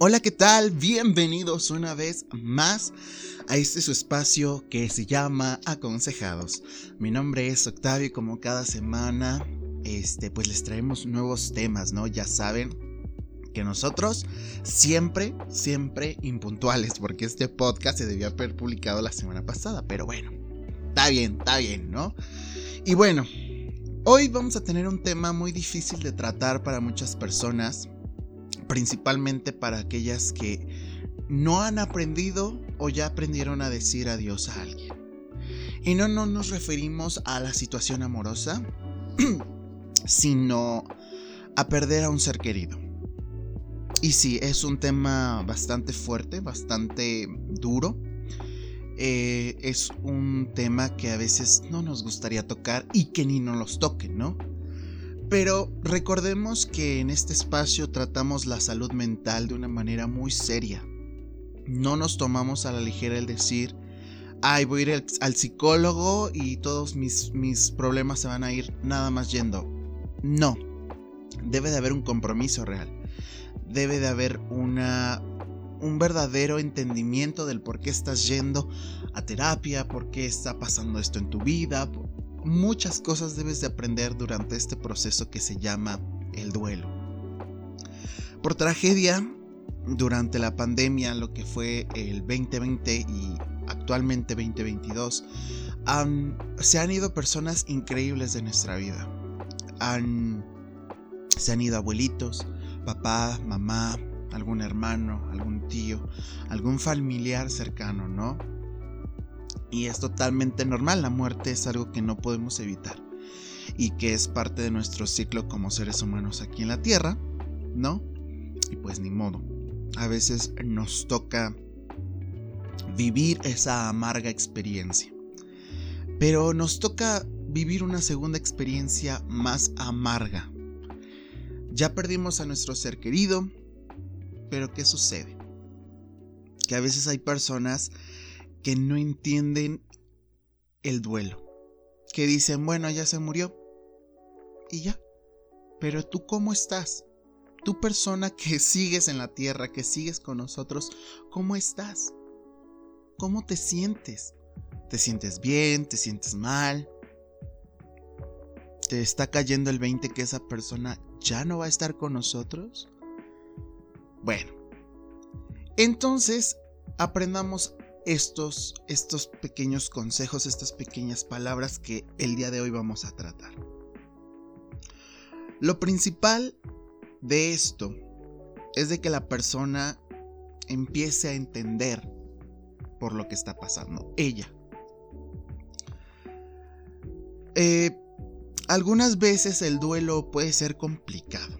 Hola, ¿qué tal? Bienvenidos una vez más a este su espacio que se llama Aconsejados. Mi nombre es Octavio y como cada semana, este, pues les traemos nuevos temas, ¿no? Ya saben que nosotros siempre, siempre impuntuales, porque este podcast se debió haber publicado la semana pasada, pero bueno, está bien, está bien, ¿no? Y bueno, hoy vamos a tener un tema muy difícil de tratar para muchas personas principalmente para aquellas que no han aprendido o ya aprendieron a decir adiós a alguien. Y no, no nos referimos a la situación amorosa, sino a perder a un ser querido. Y sí, es un tema bastante fuerte, bastante duro. Eh, es un tema que a veces no nos gustaría tocar y que ni nos los toquen, ¿no? Pero recordemos que en este espacio tratamos la salud mental de una manera muy seria. No nos tomamos a la ligera el decir, ay, voy a ir al, psicólogo y todos mis, mis problemas se van a ir nada más yendo. No, debe de haber un compromiso real. Debe de haber una, un verdadero entendimiento del por qué estás yendo a terapia, por qué está pasando esto en tu vida, muchas cosas debes de aprender durante este proceso que se llama el duelo. Por tragedia, durante la pandemia, lo que fue el 2020 y actualmente 2022, se han ido personas increíbles de nuestra vida. se han ido abuelitos, papá, mamá, algún hermano, algún tío, algún familiar cercano, ¿no? Y es totalmente normal, la muerte es algo que no podemos evitar y que es parte de nuestro ciclo como seres humanos aquí en la Tierra, ¿no? Y pues ni modo. A veces nos toca vivir esa amarga experiencia. Pero nos toca vivir una segunda experiencia más amarga. Ya perdimos a nuestro ser querido, pero ¿qué sucede? Que a veces hay personas que no entienden el duelo. Que dicen, bueno, ya se murió. Y ya. Pero tú cómo estás? Tú persona que sigues en la tierra, que sigues con nosotros, ¿cómo estás? ¿Cómo te sientes? ¿Te sientes bien? ¿Te sientes mal? ¿Te está cayendo el 20 que esa persona ya no va a estar con nosotros? Bueno, entonces aprendamos estos, estos pequeños consejos, estas pequeñas palabras que el día de hoy vamos a tratar. Lo principal de esto es de que la persona empiece a entender por lo que está pasando, ella. Eh, algunas veces el duelo puede ser complicado.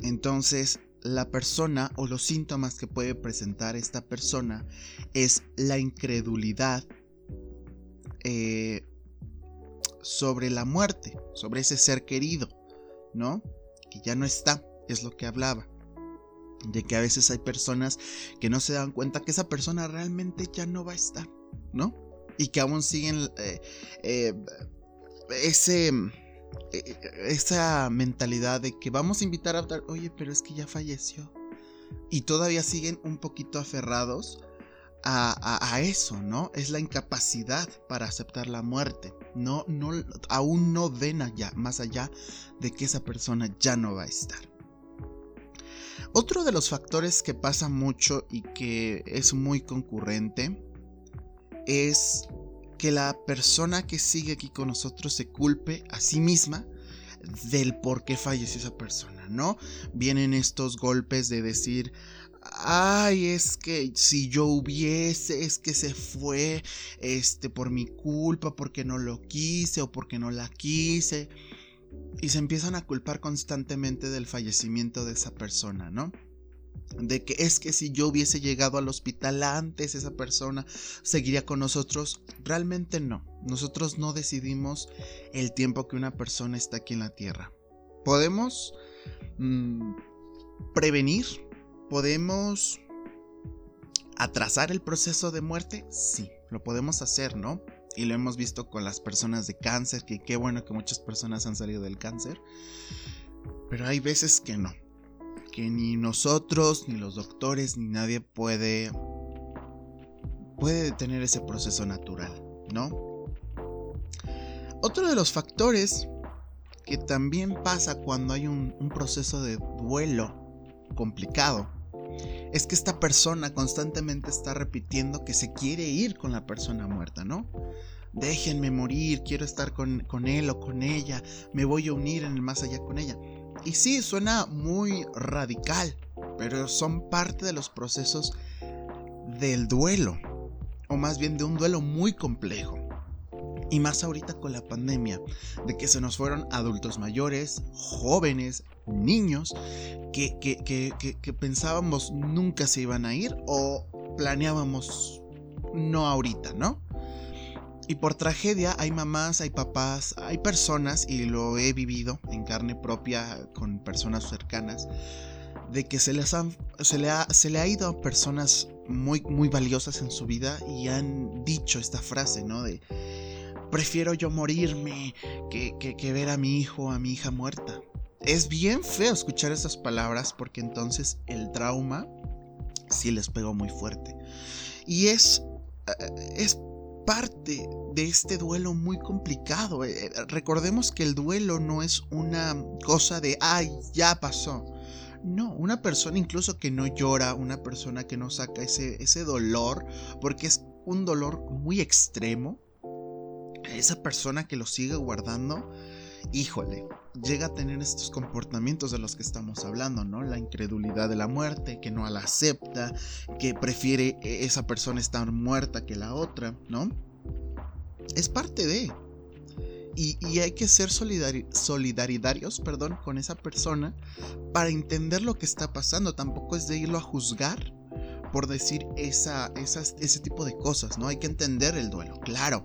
Entonces, la persona o los síntomas que puede presentar esta persona es la incredulidad eh, sobre la muerte, sobre ese ser querido, ¿no? Que ya no está, es lo que hablaba. De que a veces hay personas que no se dan cuenta que esa persona realmente ya no va a estar, ¿no? Y que aún siguen eh, eh, ese esa mentalidad de que vamos a invitar a oye, pero es que ya falleció. Y todavía siguen un poquito aferrados a, eso, ¿no? Es la incapacidad para aceptar la muerte. No, no, aún no ven allá, más allá de que esa persona ya no va a estar. Otro de los factores que pasa mucho y que es muy concurrente es que la persona que sigue aquí con nosotros se culpe a sí misma del por qué falleció esa persona, ¿no? Vienen estos golpes de decir, ay, es que si yo hubiese, es que se fue, este, por mi culpa, porque no lo quise o porque no la quise. Y se empiezan a culpar constantemente del fallecimiento de esa persona, ¿no? De que es que si yo hubiese llegado al hospital antes esa persona seguiría con nosotros. Realmente no. Nosotros no decidimos el tiempo que una persona está aquí en la tierra. Podemos mm, prevenir, podemos atrasar el proceso de muerte. Sí, lo podemos hacer, ¿no? Y lo hemos visto con las personas de cáncer, que qué bueno que muchas personas han salido del cáncer. Pero hay veces que no que ni nosotros, ni los doctores, ni nadie puede puede detener ese proceso natural, ¿no? Otro de los factores que también pasa cuando hay un, proceso de duelo complicado es que esta persona constantemente está repitiendo que se quiere ir con la persona muerta, ¿no? Déjenme morir, quiero estar con, con, él o con ella, me voy a unir en el más allá con ella. Y sí, suena muy radical, pero son parte de los procesos del duelo, o más bien de un duelo muy complejo. Y más ahorita con la pandemia, de que se nos fueron adultos mayores, jóvenes, niños, que, que, pensábamos nunca se iban a ir o planeábamos no ahorita, ¿no? Y por tragedia hay mamás, hay papás, hay personas, y lo he vivido en carne propia con personas cercanas, de que se les han, se le ha, se le ha ido a personas muy, muy valiosas en su vida y han dicho esta frase, ¿no? De prefiero yo morirme que, que, ver a mi hijo a mi hija muerta. Es bien feo escuchar esas palabras porque entonces el trauma sí les pegó muy fuerte. Y es, eh, es parte de este duelo muy complicado. Eh, recordemos que el duelo no es una cosa de, ay, ya pasó. No, una persona incluso que no llora, una persona que no saca ese, ese dolor, porque es un dolor muy extremo, esa persona que lo sigue guardando, híjole, llega a tener estos comportamientos de los que estamos hablando, ¿no? La incredulidad de la muerte, que no la acepta, que prefiere e, esa persona estar muerta que la otra, ¿no? Es parte de... Y, hay que ser solidaridarios perdón, con esa persona para entender lo que está pasando. Tampoco es de irlo a juzgar por decir esa, ese tipo de cosas, ¿no? Hay que entender el duelo, claro.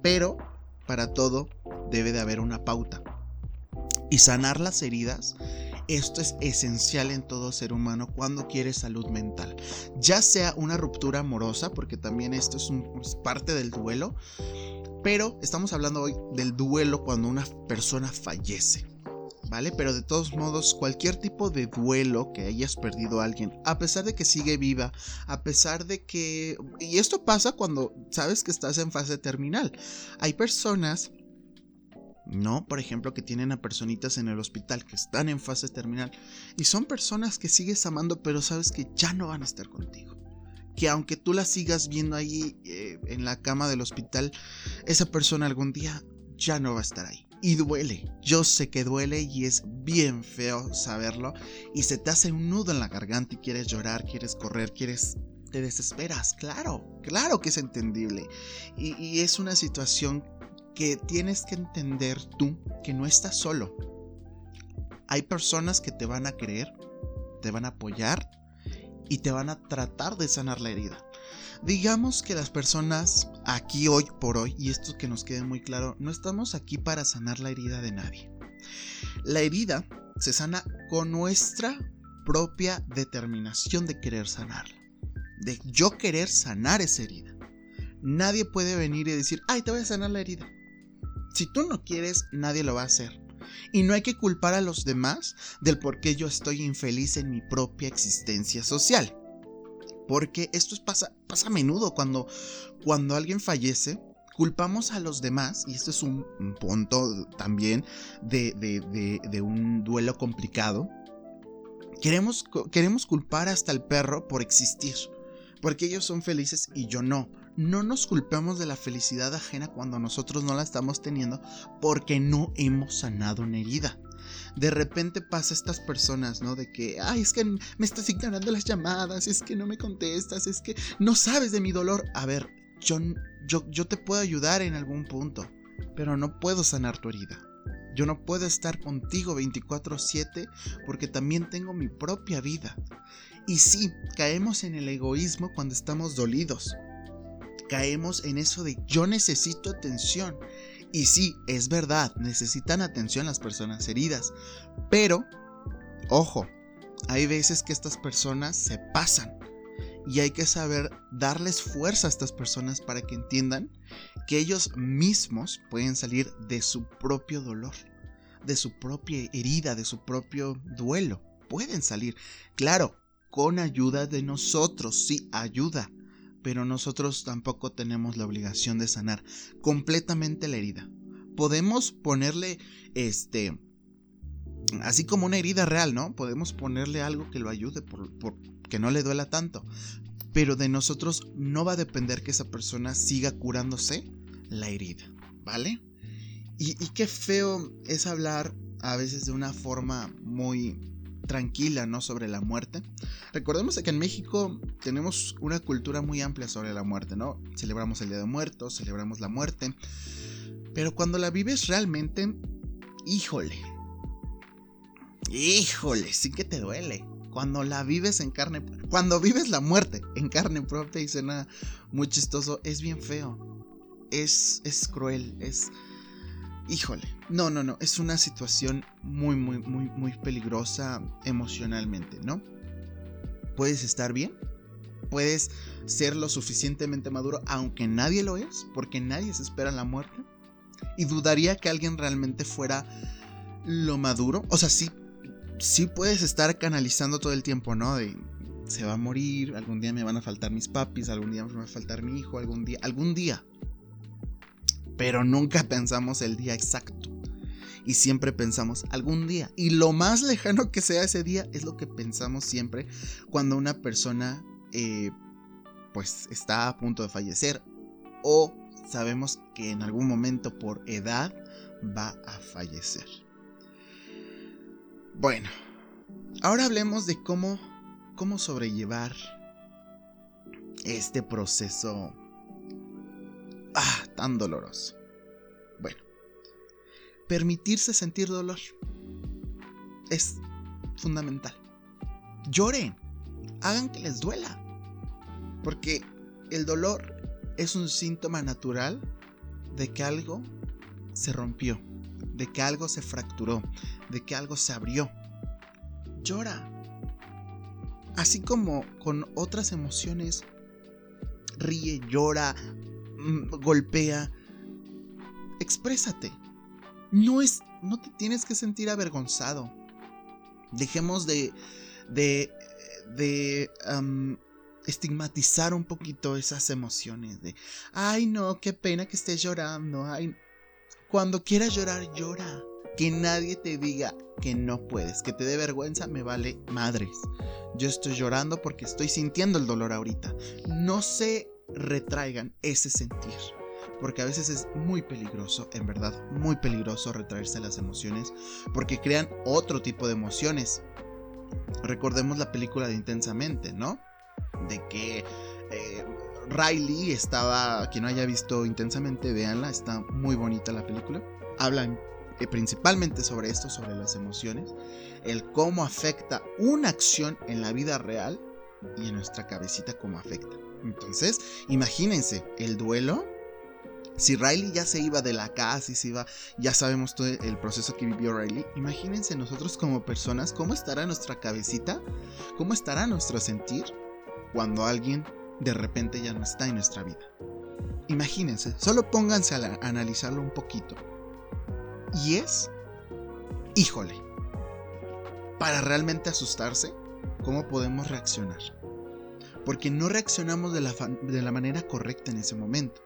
Pero para todo debe de haber una pauta. Y sanar las heridas, esto es esencial en todo ser humano cuando quiere salud mental. Ya sea una ruptura amorosa, porque también esto es, es parte del duelo, pero estamos hablando hoy del duelo cuando una persona fallece. ¿vale? Pero de todos modos, cualquier tipo de duelo que hayas perdido a alguien, a pesar de que sigue viva, a pesar de que... Y esto pasa cuando sabes que estás en fase terminal. Hay personas... No, por ejemplo, que tienen a personitas en el hospital que están en fase terminal y son personas que sigues amando, pero sabes que ya no van a estar contigo que aunque tú la sigas viendo ahí eh, en la cama del hospital, esa persona algún día ya no va a estar ahí. Y duele, yo sé que duele y es bien feo saberlo. Y se te hace un nudo en la garganta y quieres llorar, quieres correr, quieres... Te desesperas, claro, claro que es entendible. Y es una situación que tienes que entender tú que no estás solo. Hay personas que te van a creer, te van a apoyar y te van a tratar de sanar la herida. Digamos que las personas aquí hoy por hoy, y esto que nos quede muy claro, no estamos aquí para sanar la herida de nadie. La herida se sana con nuestra propia determinación de querer sanarla. De yo querer sanar esa herida. Nadie puede venir y decir, ay, te voy a sanar la herida. Si tú no quieres, nadie lo va a hacer. Y no hay que culpar a los demás del por qué yo estoy infeliz en mi propia existencia social. Porque esto pasa, pasa a menudo cuando, cuando alguien fallece, culpamos a los demás, y esto es un, punto también de, de, un duelo complicado. Queremos, queremos culpar hasta el perro por existir, porque ellos son felices y yo no. No nos culpemos de la felicidad ajena cuando nosotros no la estamos teniendo porque no hemos sanado una herida de repente pasa estas personas, ¿no? De que, ay, es que me estás ignorando las llamadas, es que no me contestas, es que no sabes de mi dolor. A ver, yo, yo, yo te puedo ayudar en algún punto, pero no puedo sanar tu herida. Yo no puedo estar contigo 24/7 porque también tengo mi propia vida. Y sí, caemos en el egoísmo cuando estamos dolidos. Caemos en eso de yo necesito atención. Y sí, es verdad, necesitan atención las personas heridas. Pero, ojo, hay veces que estas personas se pasan. Y hay que saber darles fuerza a estas personas para que entiendan que ellos mismos pueden salir de su propio dolor, de su propia herida, de su propio duelo. pueden salir. Claro, con ayuda de nosotros, sí, ayuda. Pero nosotros tampoco tenemos la obligación de sanar completamente la herida. Podemos ponerle, este, así como una herida real, ¿no? Podemos ponerle algo que lo ayude, por, que no le duela tanto. Pero de nosotros no va a depender que esa persona siga curándose la herida, ¿vale? Y, y qué feo es hablar a veces de una forma muy tranquila, ¿no? Sobre la muerte. Recordemos que en México tenemos una cultura muy amplia sobre la muerte, ¿no? Celebramos el Día de Muertos, celebramos la muerte. Pero cuando la vives realmente, híjole, Híjole, sí que te duele. Cuando la vives en carne, cuando vives la muerte en carne propia y suena muy chistoso, es bien feo. Es, es cruel, es... Híjole, no, no, no, es una situación muy, muy, muy, muy peligrosa emocionalmente, ¿no? Puedes estar bien, puedes ser lo suficientemente maduro, aunque nadie lo es, porque nadie se espera la muerte. Y dudaría que alguien realmente fuera lo maduro. O sea, sí sí puedes estar canalizando todo el tiempo, ¿no? De se va a morir, algún día me van a faltar mis papis, algún día me va a faltar mi hijo, algún día, algún día. Pero nunca pensamos el día exacto. Y siempre pensamos algún día. Y lo más lejano que sea ese día es lo que pensamos siempre cuando una persona eh, pues está a punto de fallecer o sabemos que en algún momento por edad va a fallecer. Bueno, ahora hablemos de cómo, cómo sobrellevar este proceso ah, tan doloroso. Bueno, permitirse sentir dolor es fundamental. Lloren, hagan que les duela, porque el dolor es un síntoma natural de que algo se rompió de que algo se fracturó, de que algo se abrió. Llora. Así como con otras emociones, ríe, llora, golpea. Exprésate. No es, no te tienes que sentir avergonzado. Dejemos de, de, de estigmatizar un poquito esas emociones de, ay no, qué pena que estés llorando, ay, cuando quieras llorar, llora. Que nadie te diga que no puedes, que te dé vergüenza, me vale madres. Yo estoy llorando porque estoy sintiendo el dolor ahorita. No se retraigan ese sentir. Porque a veces es muy peligroso, en verdad, muy peligroso retraerse las emociones. Porque crean otro tipo de emociones. Recordemos la película de Intensamente, ¿no? De que eh, Riley estaba, quien no haya visto intensamente, véanla, está muy bonita la película. Hablan eh, principalmente sobre esto, sobre las emociones, el cómo afecta una acción en la vida real y en nuestra cabecita cómo afecta. Entonces, imagínense, el duelo, si Riley ya se iba de la casa y se iba, ya sabemos todo el proceso que vivió Riley, imagínense nosotros como personas, cómo estará nuestra cabecita, cómo estará nuestro sentir cuando alguien de repente ya no está en nuestra vida. Imagínense, solo pónganse a, analizarlo un poquito. Y es, híjole, para realmente asustarse, ¿cómo podemos reaccionar? Porque no reaccionamos de la, de la manera correcta en ese momento.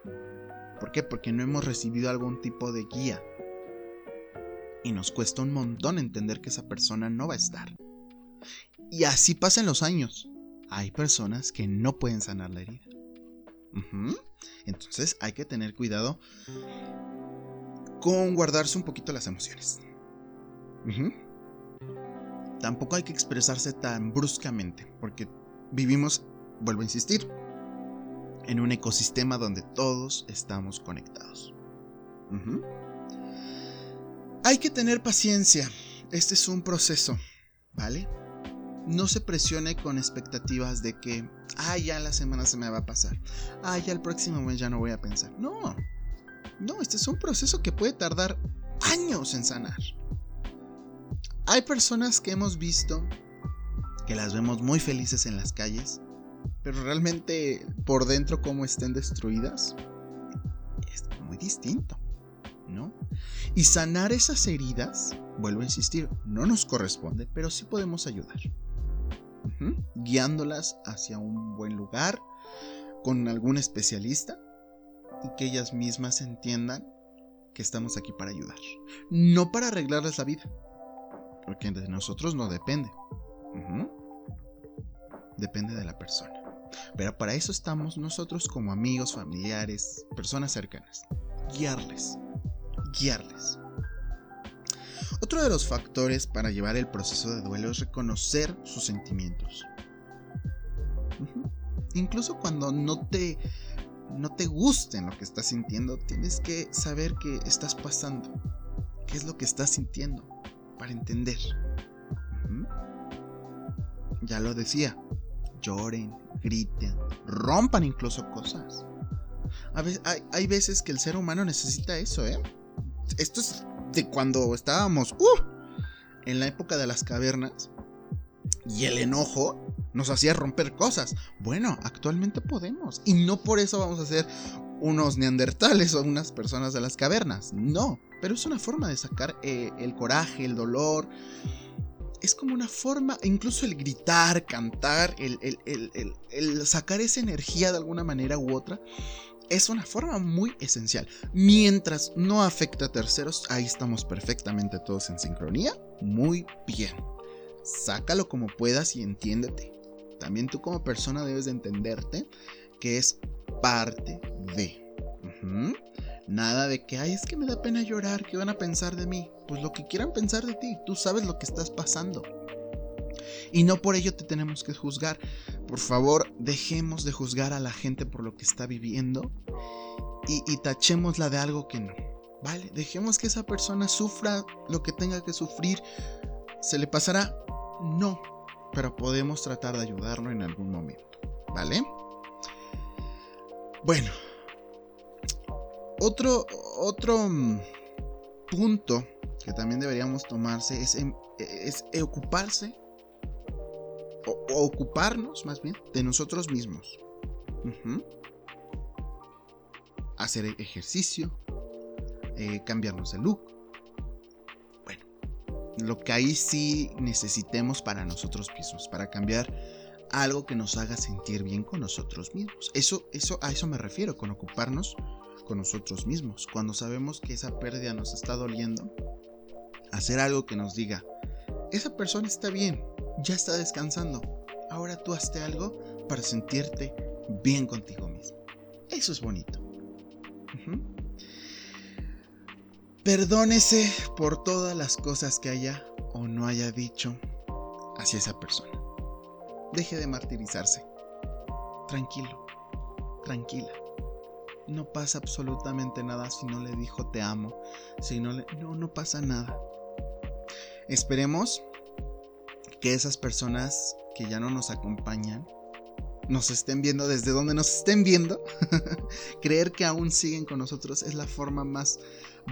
¿Por qué? Porque no hemos recibido algún tipo de guía. Y nos cuesta un montón entender que esa persona no va a estar. Y así pasan los años hay personas que no pueden sanar la herida. Entonces hay que tener cuidado con guardarse un poquito las emociones. Tampoco hay que expresarse tan bruscamente, porque vivimos, vuelvo a insistir, en un ecosistema donde todos estamos conectados. Hay que tener paciencia. Este es un proceso, ¿vale? no se presione con expectativas de que, ah, ya la semana se me va a pasar, ah, ya el próximo mes ya no voy a pensar. No, no, este es un proceso que puede tardar años en sanar. Hay personas que hemos visto que las vemos muy felices en las calles, pero realmente por dentro como estén destruidas es muy distinto. ¿no? Y sanar esas heridas, vuelvo a insistir, no nos corresponde, pero sí podemos ayudar. Guiándolas hacia un buen lugar, con algún especialista, y que ellas mismas entiendan que estamos aquí para ayudar. No para arreglarles la vida, porque de nosotros no depende. Depende de la persona. Pero para eso estamos nosotros como amigos, familiares, personas cercanas. Guiarles. Guiarles. Otro de los factores para llevar el proceso de duelo es reconocer sus sentimientos. Incluso cuando no te, no te gusten lo que estás sintiendo, tienes que saber qué estás pasando, qué es lo que estás sintiendo, para entender. Ya lo decía, lloren, griten, rompan incluso cosas. hay, veces que el ser humano necesita eso, ¿eh? Esto es de cuando estábamos uh, en la época de las cavernas y el enojo nos hacía romper cosas. Bueno, actualmente podemos y no por eso vamos a ser unos neandertales o unas personas de las cavernas. No, pero es una forma de sacar eh, el coraje, el dolor, es como una forma, incluso el gritar, cantar, el, sacar esa energía de alguna manera u otra, es una forma muy esencial. Mientras no afecta a terceros, ahí estamos perfectamente todos en sincronía. Muy bien. Sácalo como puedas y entiéndete. También tú como persona debes de entenderte que es parte de. Nada de que, ay, es que me da pena llorar, ¿qué van a pensar de mí? Pues lo que quieran pensar de ti, tú sabes lo que estás pasando. Y no por ello te tenemos que juzgar. Por favor, dejemos de juzgar a la gente por lo que está viviendo y, y tachémosla de algo que no. ¿Vale? Dejemos que esa persona sufra lo que tenga que sufrir. ¿Se le pasará? No. Pero podemos tratar de ayudarlo en algún momento. ¿Vale? Bueno, otro, otro mm, punto que también deberíamos tomarse es, es ocuparse o, ocuparnos más bien de nosotros mismos. Hacer ejercicio, eh, cambiarnos de look. Bueno, lo que ahí sí necesitemos para nosotros mismos, para cambiar algo que nos haga sentir bien con nosotros mismos. Eso, eso, a eso me refiero, con ocuparnos con nosotros mismos. Cuando sabemos que esa pérdida nos está doliendo, hacer algo que nos diga, esa persona está bien, ya está descansando, ahora tú hazte algo para sentirte bien contigo mismo. Eso es bonito. Perdónese por todas las cosas que haya o no haya dicho hacia esa persona. Deje de martirizarse. Tranquilo, tranquila no pasa absolutamente nada si no le dijo te amo. Si no le... No, no pasa nada. Esperemos que esas personas que ya no nos acompañan nos estén viendo desde donde nos estén viendo. Creer que aún siguen con nosotros es la forma más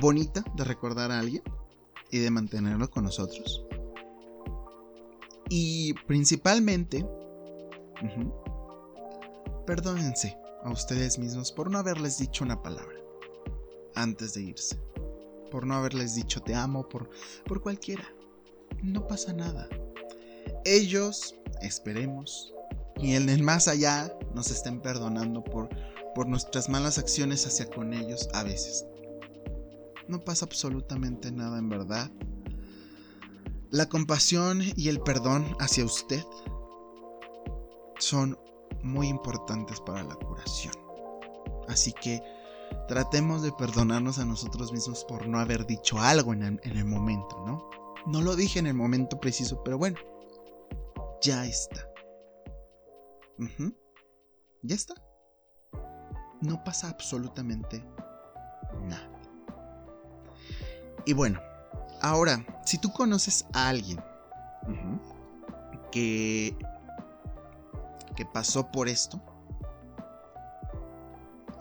bonita de recordar a alguien y de mantenerlo con nosotros. Y principalmente, perdónense a ustedes mismos por no haberles dicho una palabra antes de irse. Por no haberles dicho te amo, por, por cualquiera. No pasa nada. Ellos, esperemos, y en el más allá nos estén perdonando por, por nuestras malas acciones hacia con ellos a veces. No pasa absolutamente nada en verdad. La compasión y el perdón hacia usted son muy importantes para la curación. Así que tratemos de perdonarnos a nosotros mismos por no haber dicho algo en el, momento, ¿no? No lo dije en el momento preciso, pero bueno, ya está. Ya está. No pasa absolutamente nada. Y bueno, ahora, si tú conoces a alguien que que pasó por esto,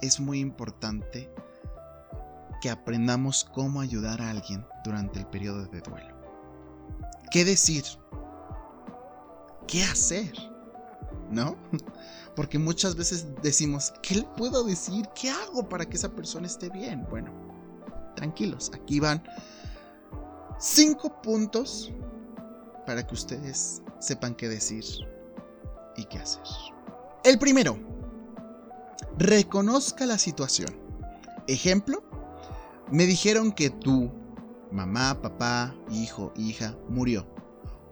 es muy importante que aprendamos cómo ayudar a alguien durante el periodo de duelo. ¿Qué decir? ¿Qué hacer? ¿No? Porque muchas veces decimos, ¿qué le puedo decir? ¿Qué hago para que esa persona esté bien? Bueno, tranquilos. Aquí van cinco puntos para que ustedes sepan qué decir y qué hacer. El primero, reconozca la situación. Ejemplo, me dijeron que tu mamá, papá, hijo, hija murió.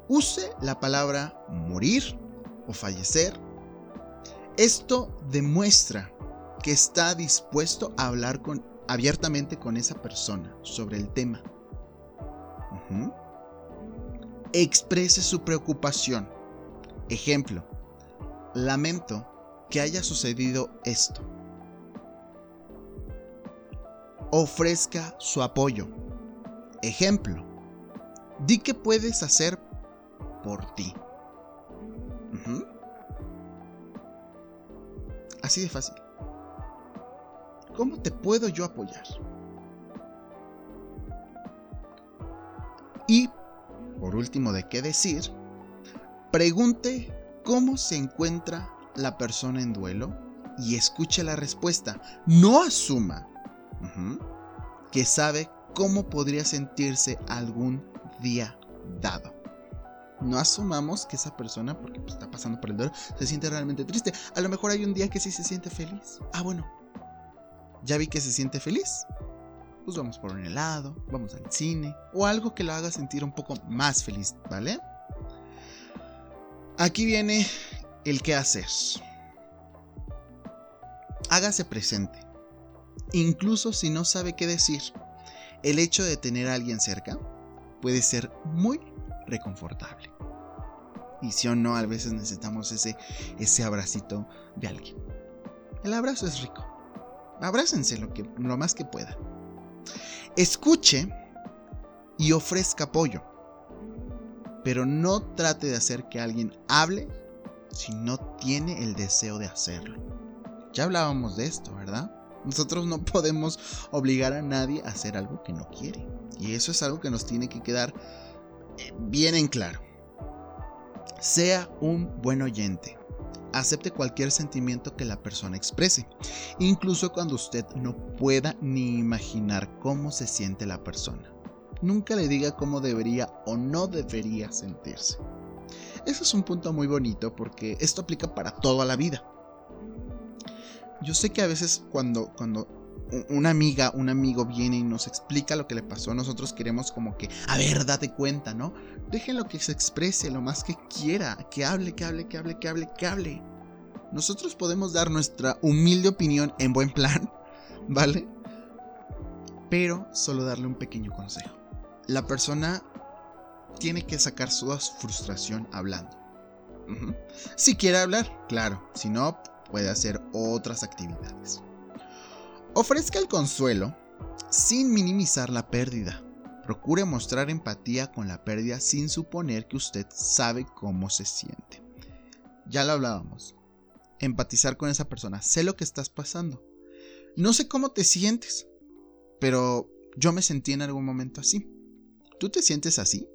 Use la palabra morir o fallecer. Esto demuestra que está dispuesto a hablar con, abiertamente con esa persona sobre el tema. Exprese su preocupación. Ejemplo, lamento que haya sucedido esto. Ofrezca su apoyo. Ejemplo, di que puedes hacer por ti. Así de fácil. ¿Cómo te puedo yo apoyar? Y, por último, de qué decir, pregunte cómo se encuentra la persona en duelo y escuche la respuesta. No asuma que sabe cómo podría sentirse algún día dado. No asumamos que esa persona, porque pues, está pasando por el duelo, se siente realmente triste. A lo mejor hay un día que sí se siente feliz. Ah, bueno. Ya vi que se siente feliz. Pues vamos por un helado, vamos al cine o algo que lo haga sentir un poco más feliz, ¿vale? Aquí viene el qué hacer. Hágase presente. Incluso si no sabe qué decir, el hecho de tener a alguien cerca puede ser muy reconfortable. Y si o no, a veces necesitamos ese, ese abracito de alguien. El abrazo es rico. Abrácense lo, que, lo más que pueda. Escuche y ofrezca apoyo. Pero no trate de hacer que alguien hable si no tiene el deseo de hacerlo. Ya hablábamos de esto, ¿verdad? Nosotros no podemos obligar a nadie a hacer algo que no quiere. Y eso es algo que nos tiene que quedar eh, bien en claro. Sea un buen oyente. Acepte cualquier sentimiento que la persona exprese, incluso cuando usted no pueda ni imaginar cómo se siente la persona. Nunca le diga cómo debería o no debería sentirse. Eso es un punto muy bonito porque esto aplica para toda la vida. Yo sé que a veces cuando, cuando una amiga, un amigo viene y nos explica lo que le pasó, nosotros queremos como que, a ver, date cuenta, ¿no? Déjenlo que se exprese lo más que quiera, que hable, que hable, que hable, que hable, que hable. Nosotros podemos dar nuestra humilde opinión en buen plan, ¿vale? Pero solo darle un pequeño consejo. La persona tiene que sacar su frustración hablando. Si quiere hablar, claro. Si no, puede hacer otras actividades. Ofrezca el consuelo sin minimizar la pérdida. Procure mostrar empatía con la pérdida sin suponer que usted sabe cómo se siente. Ya lo hablábamos. Empatizar con esa persona. Sé lo que estás pasando. No sé cómo te sientes, pero yo me sentí en algún momento así. ¿Tú te sientes así?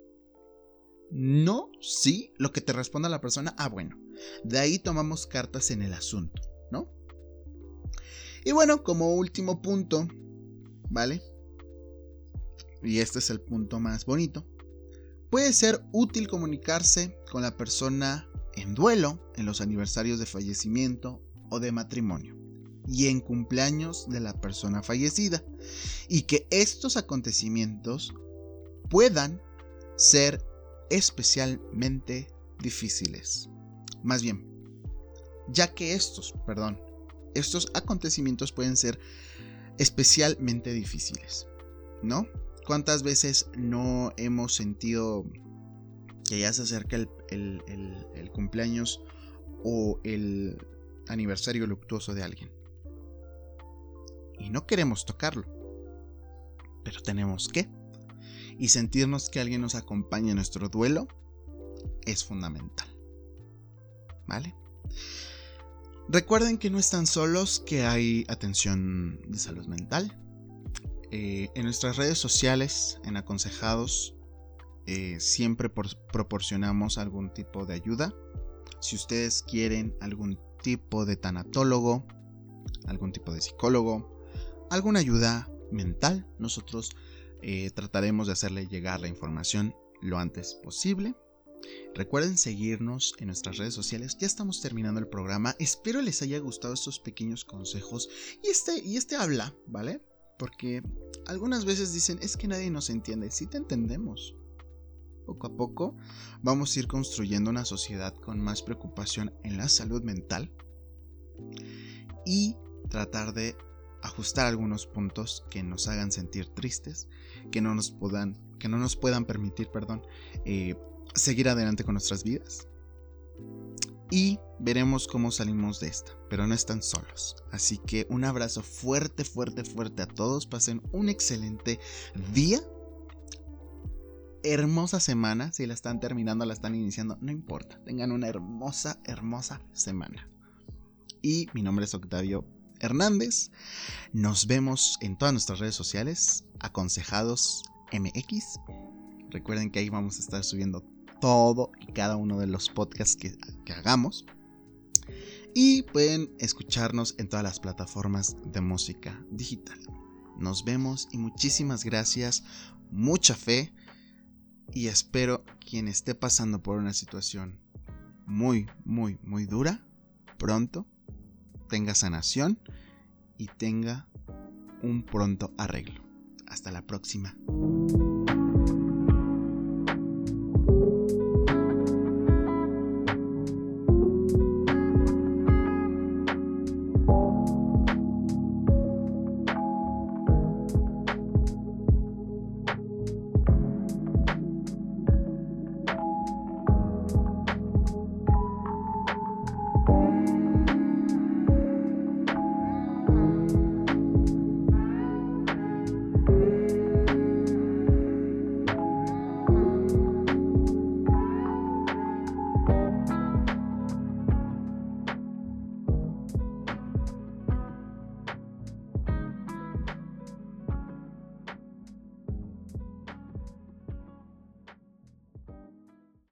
No, sí, lo que te responda la persona, ah, bueno. De ahí tomamos cartas en el asunto, ¿no? Y bueno, como último punto, ¿vale? Y este es el punto más bonito. Puede ser útil comunicarse con la persona en duelo, en los aniversarios de fallecimiento o de matrimonio y en cumpleaños de la persona fallecida. Y que estos acontecimientos puedan ser especialmente difíciles. Más bien, ya que estos, perdón, estos acontecimientos pueden ser especialmente difíciles, ¿no? ¿Cuántas veces no hemos sentido que ya se acerca el, el cumpleaños o el aniversario luctuoso de alguien? Y no queremos tocarlo, pero tenemos que. Y sentirnos que alguien nos acompaña en nuestro duelo es fundamental. Recuerden que no están solos, que hay atención de salud mental. Eh, en nuestras redes sociales, en Aconsejados, eh, siempre proporcionamos algún tipo de ayuda. Si ustedes quieren algún tipo de tanatólogo, algún tipo de psicólogo, alguna ayuda mental. Nosotros eh, trataremos de hacerle llegar la información lo antes posible. Recuerden seguirnos en nuestras redes sociales. Ya estamos terminando el programa. Espero les haya gustado estos pequeños consejos y este, y este habla, ¿vale? Porque algunas veces dicen, es que nadie nos entiende. Sí te entendemos. Poco a poco vamos a ir construyendo una sociedad con más preocupación en la salud mental y tratar de ajustar algunos puntos que nos hagan sentir tristes, que no nos puedan, que no nos puedan permitir, perdón, eh, seguir adelante con nuestras vidas. Y veremos cómo salimos de esta, pero no están solos. Así que un abrazo fuerte, fuerte, fuerte a todos. Pasen un excelente día. Hermosa semana. Si la están terminando, la están iniciando, no importa. Tengan una hermosa, hermosa semana. Y mi nombre es Octavio Hernández. Nos vemos en todas nuestras redes sociales. Aconsejados MX. Recuerden que ahí vamos a estar subiendo todo y cada uno de los podcasts que, hagamos. Y pueden escucharnos en todas las plataformas de música digital. Nos vemos y muchísimas gracias, mucha fe y espero quien esté pasando por una situación muy, muy, muy dura, pronto tenga sanación y tenga un pronto arreglo. Hasta la próxima.